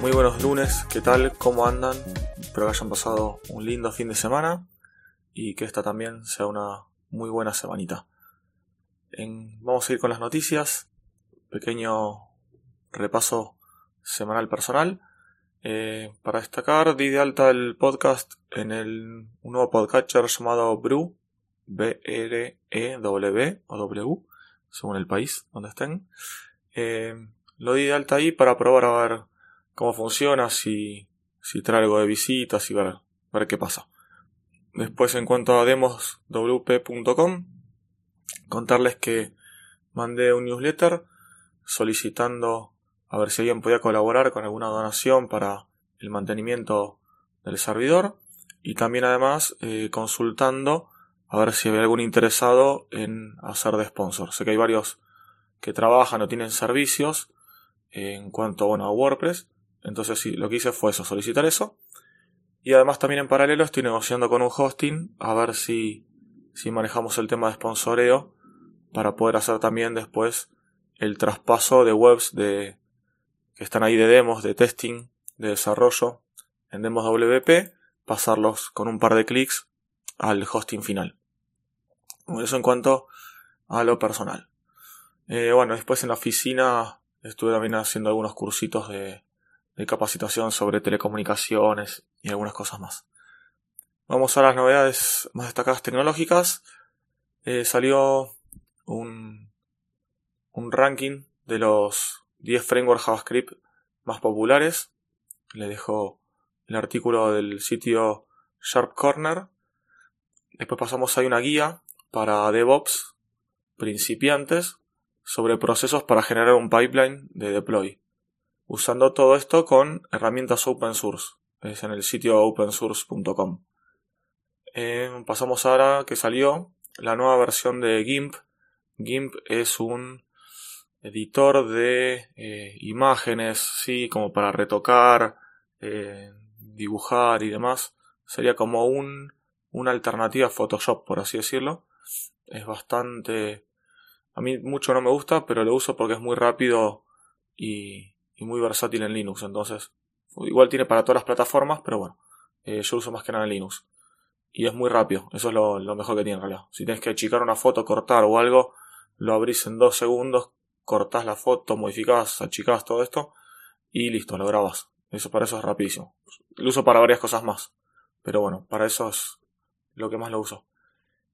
Muy buenos lunes, ¿qué tal? ¿Cómo andan? Espero que hayan pasado un lindo fin de semana y que esta también sea una muy buena semanita. vamos a ir con las noticias, pequeño repaso semanal personal. Eh, para destacar, di de alta el podcast en el, un nuevo podcatcher llamado Brew, B-R-E-W o W, según el país donde estén. Eh, lo di de alta ahí para probar a ver cómo funciona, si, si trae de visitas y ver, ver qué pasa. Después en cuanto a demoswp.com, contarles que mandé un newsletter solicitando a ver si alguien podía colaborar con alguna donación para el mantenimiento del servidor y también además eh, consultando a ver si había algún interesado en hacer de sponsor. Sé que hay varios que trabajan o tienen servicios en cuanto bueno, a WordPress entonces sí, lo que hice fue eso, solicitar eso. Y además también en paralelo estoy negociando con un hosting a ver si, si manejamos el tema de sponsoreo para poder hacer también después el traspaso de webs de, que están ahí de demos, de testing, de desarrollo en demos WP, pasarlos con un par de clics al hosting final. Eso en cuanto a lo personal. Eh, bueno, después en la oficina estuve también haciendo algunos cursitos de, de capacitación sobre telecomunicaciones y algunas cosas más. Vamos a las novedades más destacadas tecnológicas. Eh, salió un, un ranking de los 10 frameworks JavaScript más populares. Le dejo el artículo del sitio Sharp Corner. Después pasamos a una guía para DevOps principiantes sobre procesos para generar un pipeline de deploy usando todo esto con herramientas open source. Es en el sitio opensource.com. Eh, pasamos ahora que salió la nueva versión de GIMP. GIMP es un editor de eh, imágenes, sí, como para retocar, eh, dibujar y demás. Sería como un, una alternativa a Photoshop, por así decirlo. Es bastante... A mí mucho no me gusta, pero lo uso porque es muy rápido y, y muy versátil en Linux. Entonces, igual tiene para todas las plataformas, pero bueno, eh, yo uso más que nada en Linux. Y es muy rápido, eso es lo, mejor que tiene en realidad. Si tienes que achicar una foto, cortar o algo, lo abrís en dos segundos, cortás la foto, modificás, achicás todo esto y listo, lo grabas. Eso para eso es rapidísimo. Lo uso para varias cosas más, pero bueno, para eso es lo que más lo uso.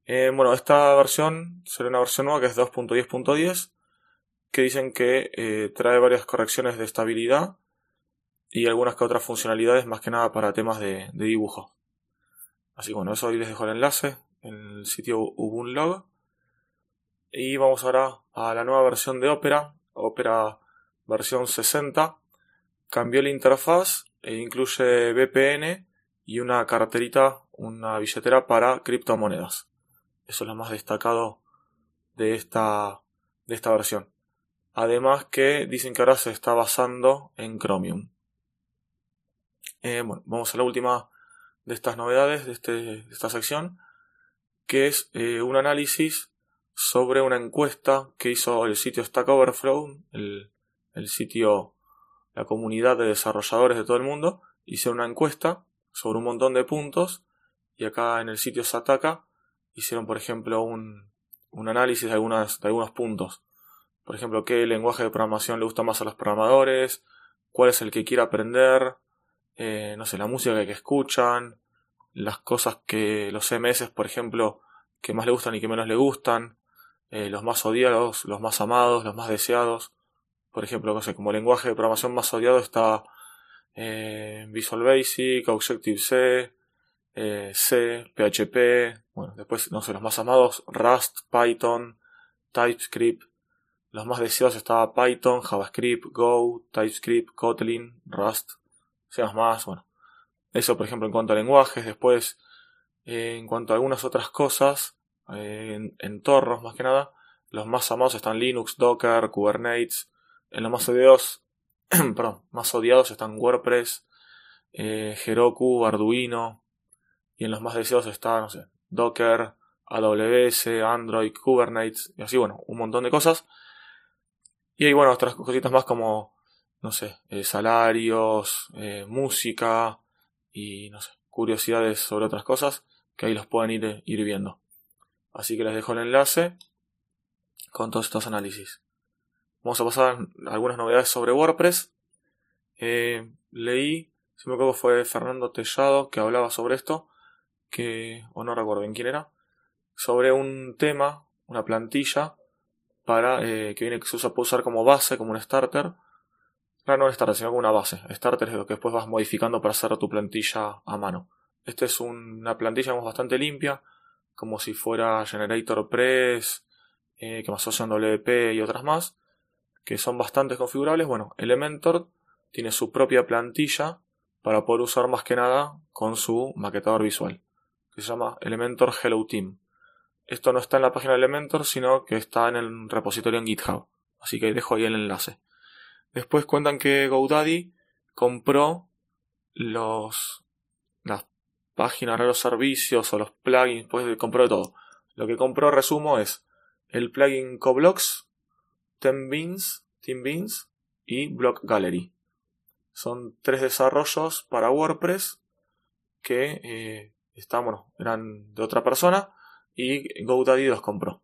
Eh, bueno, esta versión será una versión nueva que es 2.10.10 que dicen que eh, trae varias correcciones de estabilidad y algunas que otras funcionalidades más que nada para temas de, dibujo. Así que bueno, eso ahí les dejo el enlace en el sitio Ubunlog. Y vamos ahora a la nueva versión de Opera, Opera versión 60. Cambió la interfaz e incluye VPN y una carterita, una billetera para criptomonedas. Eso es lo más destacado de esta, de esta versión. Además que dicen que ahora se está basando en Chromium. Eh, bueno, vamos a la última de estas novedades de, este, esta sección, que es eh, un análisis sobre una encuesta que hizo el sitio Stack Overflow, el, el sitio, la comunidad de desarrolladores de todo el mundo, hicieron una encuesta sobre un montón de puntos y acá en el sitio Sataka hicieron, por ejemplo, un, un análisis de, de algunos puntos por ejemplo, qué lenguaje de programación le gusta más a los programadores, cuál es el que quiere aprender, eh, no sé, la música que escuchan, las cosas que los CMS, por ejemplo, que más le gustan y que menos le gustan, eh, los más odiados, los más amados, los más deseados. Por ejemplo, no sé, como lenguaje de programación más odiado está eh, Visual Basic, Objective-C, C, PHP, bueno, después, no sé, los más amados, Rust, Python, TypeScript, los más deseados estaba Python, JavaScript, Go, TypeScript, Kotlin, Rust, más, bueno. Eso, por ejemplo, en cuanto a lenguajes. Después, en cuanto a algunas otras cosas, en entornos más que nada, los más amados están Linux, Docker, Kubernetes. En los más odiados, perdón, más odiados están WordPress, eh, Heroku, Arduino. Y en los más deseados está, no sé, Docker, AWS, Android, Kubernetes, y así, bueno, un montón de cosas. Y hay, bueno, otras cositas más como, no sé, eh, salarios, eh, música y, no sé, curiosidades sobre otras cosas que ahí los pueden ir, ir viendo. Así que les dejo el enlace con todos estos análisis. Vamos a pasar algunas novedades sobre WordPress. Eh, leí, si me acuerdo fue Fernando Tellado que hablaba sobre esto, que, o no recuerdo bien quién era, sobre un tema, una plantilla, para eh, que viene que se usa, puede usar como base, como un starter. Claro, no un starter, sino como una base. Starter es lo que después vas modificando para hacer tu plantilla a mano. Esta es una plantilla bastante limpia, como si fuera Generator Press, eh, que más en WP y otras más, que son bastante configurables. Bueno, Elementor tiene su propia plantilla para poder usar más que nada con su maquetador visual, que se llama Elementor Hello Team. Esto no está en la página de Elementor, sino que está en el repositorio en GitHub. Así que dejo ahí el enlace. Después cuentan que GoDaddy compró los, las páginas, los servicios o los plugins, pues compró de todo. Lo que compró, resumo, es el plugin Coblox, Beans, Beans y Block Gallery. Son tres desarrollos para WordPress que eh, eran de otra persona y GoDaddy los compró.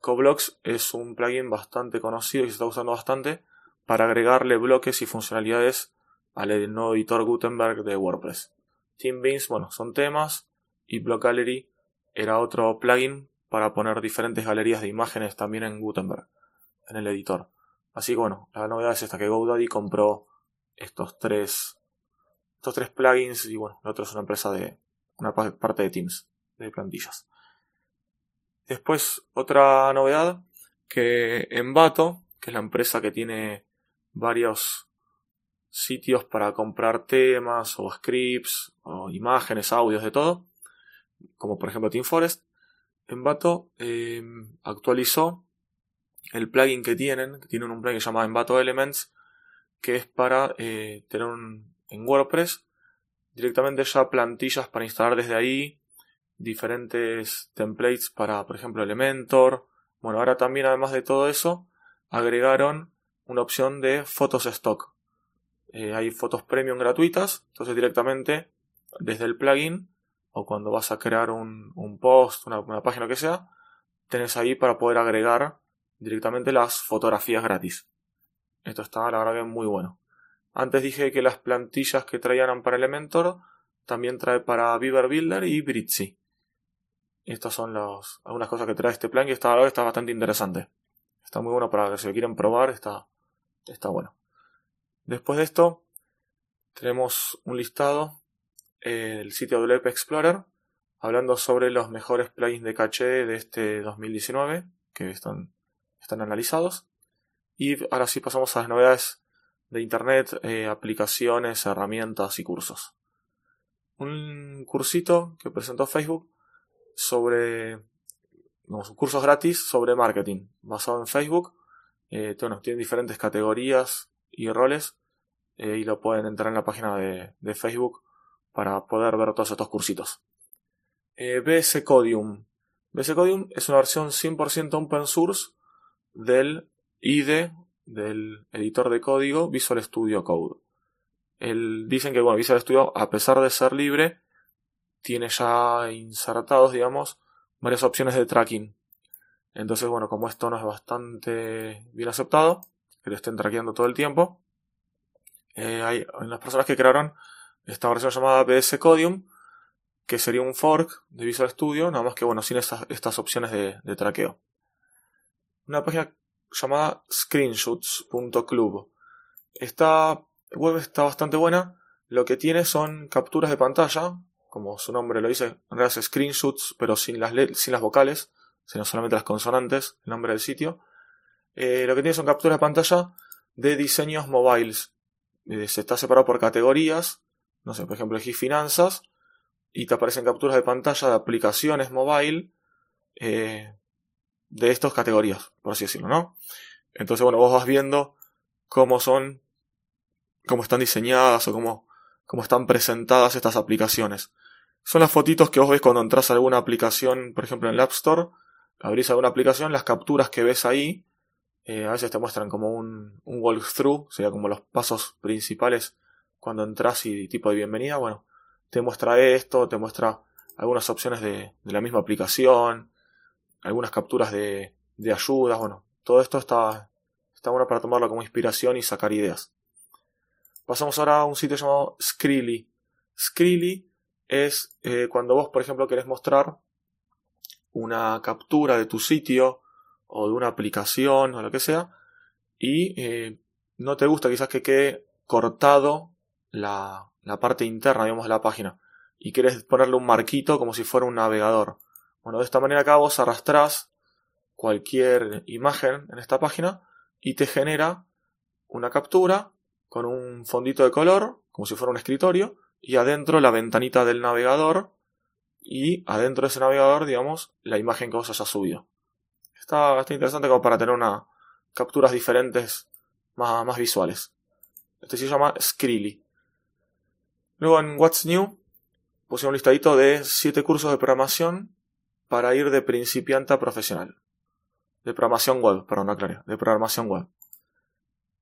Coblox es un plugin bastante conocido y se está usando bastante para agregarle bloques y funcionalidades al nuevo editor Gutenberg de WordPress. TeamBeans, bueno, son temas y Block Gallery era otro plugin para poner diferentes galerías de imágenes también en Gutenberg, en el editor. Así que bueno, la novedad es esta que GoDaddy compró estos tres estos tres plugins y bueno, el otro es una empresa de una parte de Teams, de plantillas. Después, otra novedad, que Envato, que es la empresa que tiene varios sitios para comprar temas o scripts o imágenes, audios, de todo, como por ejemplo TeamForest, Envato eh, actualizó el plugin que tienen, que tienen un plugin que se llama Envato Elements, que es para eh, tener en WordPress directamente ya plantillas para instalar desde ahí diferentes templates para, por ejemplo, Elementor. Bueno, ahora también, además de todo eso, agregaron una opción de fotos stock. Eh, hay fotos premium gratuitas, entonces directamente desde el plugin o cuando vas a crear un, post, una, una página que sea, tenés ahí para poder agregar directamente las fotografías gratis. Esto está, la verdad, que muy bueno. Antes dije que las plantillas que traían para Elementor también trae para Beaver Builder y Britzy. Estas son los, algunas cosas que trae este plan y está, está bastante interesante. Está muy bueno para que si lo quieren probar, está, está bueno. Después de esto, tenemos un listado del el sitio WP Explorer hablando sobre los mejores plugins de caché de este 2019 que están, están analizados. Y ahora sí pasamos a las novedades de Internet, eh, aplicaciones, herramientas y cursos. Un cursito que presentó Facebook sobre cursos gratis sobre marketing basado en Facebook. Eh, bueno, tienen diferentes categorías y roles eh, y lo pueden entrar en la página de, Facebook para poder ver todos estos cursitos. Eh, BS Codium. BS Codium es una versión 100% open source del IDE del editor de código Visual Studio Code. El, dicen que bueno, Visual Studio, a pesar de ser libre, tiene ya insertados, digamos, varias opciones de tracking. Entonces, bueno, como esto no es bastante bien aceptado, que lo estén trackeando todo el tiempo, eh, hay, las personas que crearon esta versión llamada PS Codium, que sería un fork de Visual Studio, nada más que, bueno, sin estas, opciones de, de traqueo. Una página llamada screenshots.club. Esta web está bastante buena. Lo que tiene son capturas de pantalla como su nombre lo dice, en realidad es screenshots, pero sin las, sin las vocales, sino solamente las consonantes, el nombre del sitio. Eh, lo que tiene son capturas de pantalla de diseños mobiles. Eh, se está separado por categorías, no sé, por ejemplo, elegís finanzas y te aparecen capturas de pantalla de aplicaciones mobile eh, de estas categorías, por así decirlo, ¿no? Entonces, bueno, vos vas viendo cómo son, cómo están diseñadas o cómo, cómo están presentadas estas aplicaciones. Son las fotitos que vos ves cuando entras a alguna aplicación, por ejemplo en el App Store, abrís alguna aplicación, las capturas que ves ahí, eh, a veces te muestran como un, walkthrough, sería como los pasos principales cuando entras y tipo de bienvenida, bueno, te muestra esto, te muestra algunas opciones de, la misma aplicación, algunas capturas de, de ayudas, bueno, todo esto está, está bueno para tomarlo como inspiración y sacar ideas. Pasamos ahora a un sitio llamado Skrillly. Skrillly es eh, cuando vos, por ejemplo, querés mostrar una captura de tu sitio o de una aplicación o lo que sea y eh, no te gusta quizás que quede cortado la, la parte interna, digamos, de la página y quieres ponerle un marquito como si fuera un navegador. Bueno, de esta manera acá vos arrastrás cualquier imagen en esta página y te genera una captura con un fondito de color, como si fuera un escritorio, y adentro la ventanita del navegador y adentro de ese navegador, digamos, la imagen que vos hayas subido. Está, está interesante como para tener una capturas diferentes más, más visuales. Este se llama Skrillly. Luego en What's New puse un listadito de 7 cursos de programación para ir de principiante a profesional. De programación web, perdón, aclaré, de programación web.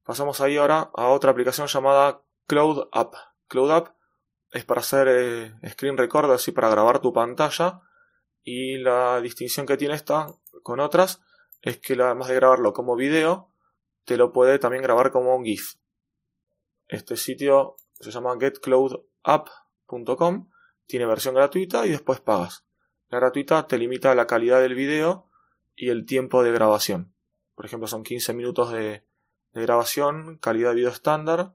Pasamos ahí ahora a otra aplicación llamada Cloud App. Cloud App es para hacer eh, screen record, así para grabar tu pantalla. Y la distinción que tiene esta con otras es que además de grabarlo como video, te lo puede también grabar como un GIF. Este sitio se llama getcloudapp.com, tiene versión gratuita y después pagas. La gratuita te limita la calidad del video y el tiempo de grabación. Por ejemplo, son 15 minutos de, de grabación, calidad de video estándar,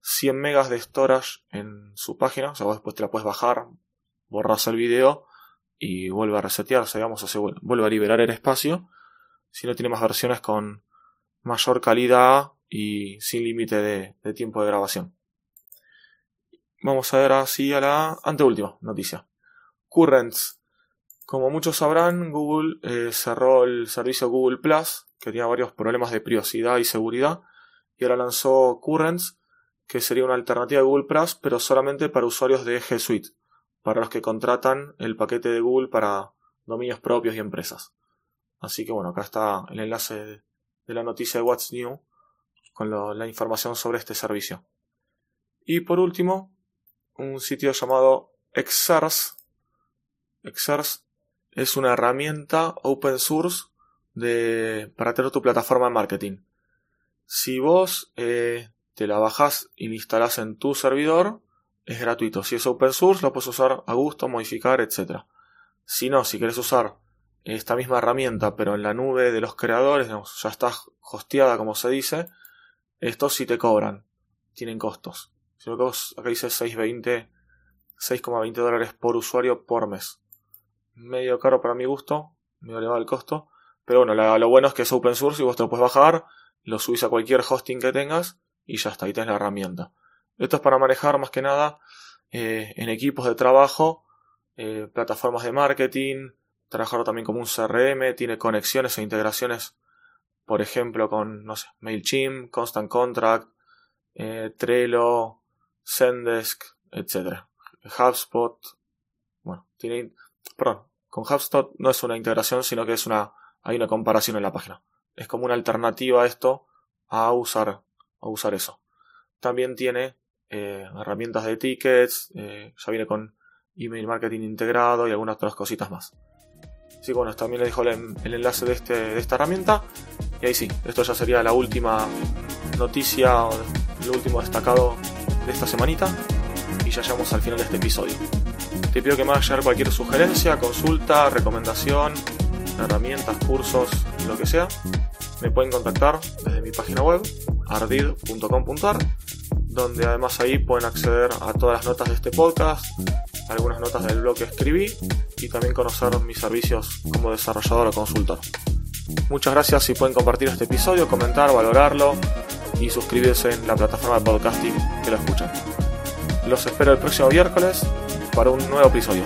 100 megas de storage en su página, o sea, vos después te la puedes bajar, borras el video y vuelve a resetearse, o se vuelve a liberar el espacio. Si no tiene más versiones con mayor calidad y sin límite de, tiempo de grabación. Vamos a ver así a la anteúltima noticia. Currents. Como muchos sabrán, Google eh, cerró el servicio Google Plus, que tenía varios problemas de privacidad y seguridad, y ahora lanzó Currents, que sería una alternativa de Google Plus, pero solamente para usuarios de G Suite, para los que contratan el paquete de Google para dominios propios y empresas. Así que bueno, acá está el enlace de la noticia de What's New con la información sobre este servicio. Y por último, un sitio llamado Exers. Exers es una herramienta open source para tener tu plataforma de marketing. Si vos eh, te la bajas y la instalás en tu servidor, es gratuito. Si es open source, lo puedes usar a gusto, modificar, etc. Si no, si quieres usar esta misma herramienta, pero en la nube de los creadores, ya está hosteada, como se dice, estos sí te cobran, tienen costos. Si que vos acá dice 6.20, 6,20 dólares por usuario por mes. Medio caro para mi gusto, medio elevado el costo. Pero bueno, lo bueno es que es open source y vos te lo puedes bajar, lo subís a cualquier hosting que tengas y ya está, ahí tenés la herramienta. Esto es para manejar más que nada eh, en equipos de trabajo, eh, plataformas de marketing, trabajarlo también como un CRM, tiene conexiones e integraciones, por ejemplo, con, no sé, MailChimp, Constant Contract, eh, Trello, Zendesk, etc. HubSpot, bueno, tiene, perdón, con HubSpot no es una integración, sino que es una, hay una comparación en la página. Es como una alternativa a esto a usar a usar eso. También tiene eh, herramientas de tickets, eh, ya viene con email marketing integrado y algunas otras cositas más. Así que bueno, también les dejo el, enlace de, este, de esta herramienta. Y ahí sí, esto ya sería la última noticia lo último destacado de esta semanita. Y ya llegamos al final de este episodio. Te pido que me hagas llegar cualquier sugerencia, consulta, recomendación, herramientas, cursos, lo que sea. Me pueden contactar desde mi página web ardid.com.ar, donde además ahí pueden acceder a todas las notas de este podcast, algunas notas del blog que escribí y también conocer mis servicios como desarrollador o consultor. Muchas gracias si pueden compartir este episodio, comentar, valorarlo y suscribirse en la plataforma de podcasting que lo escuchan. los espero el próximo miércoles para un nuevo episodio.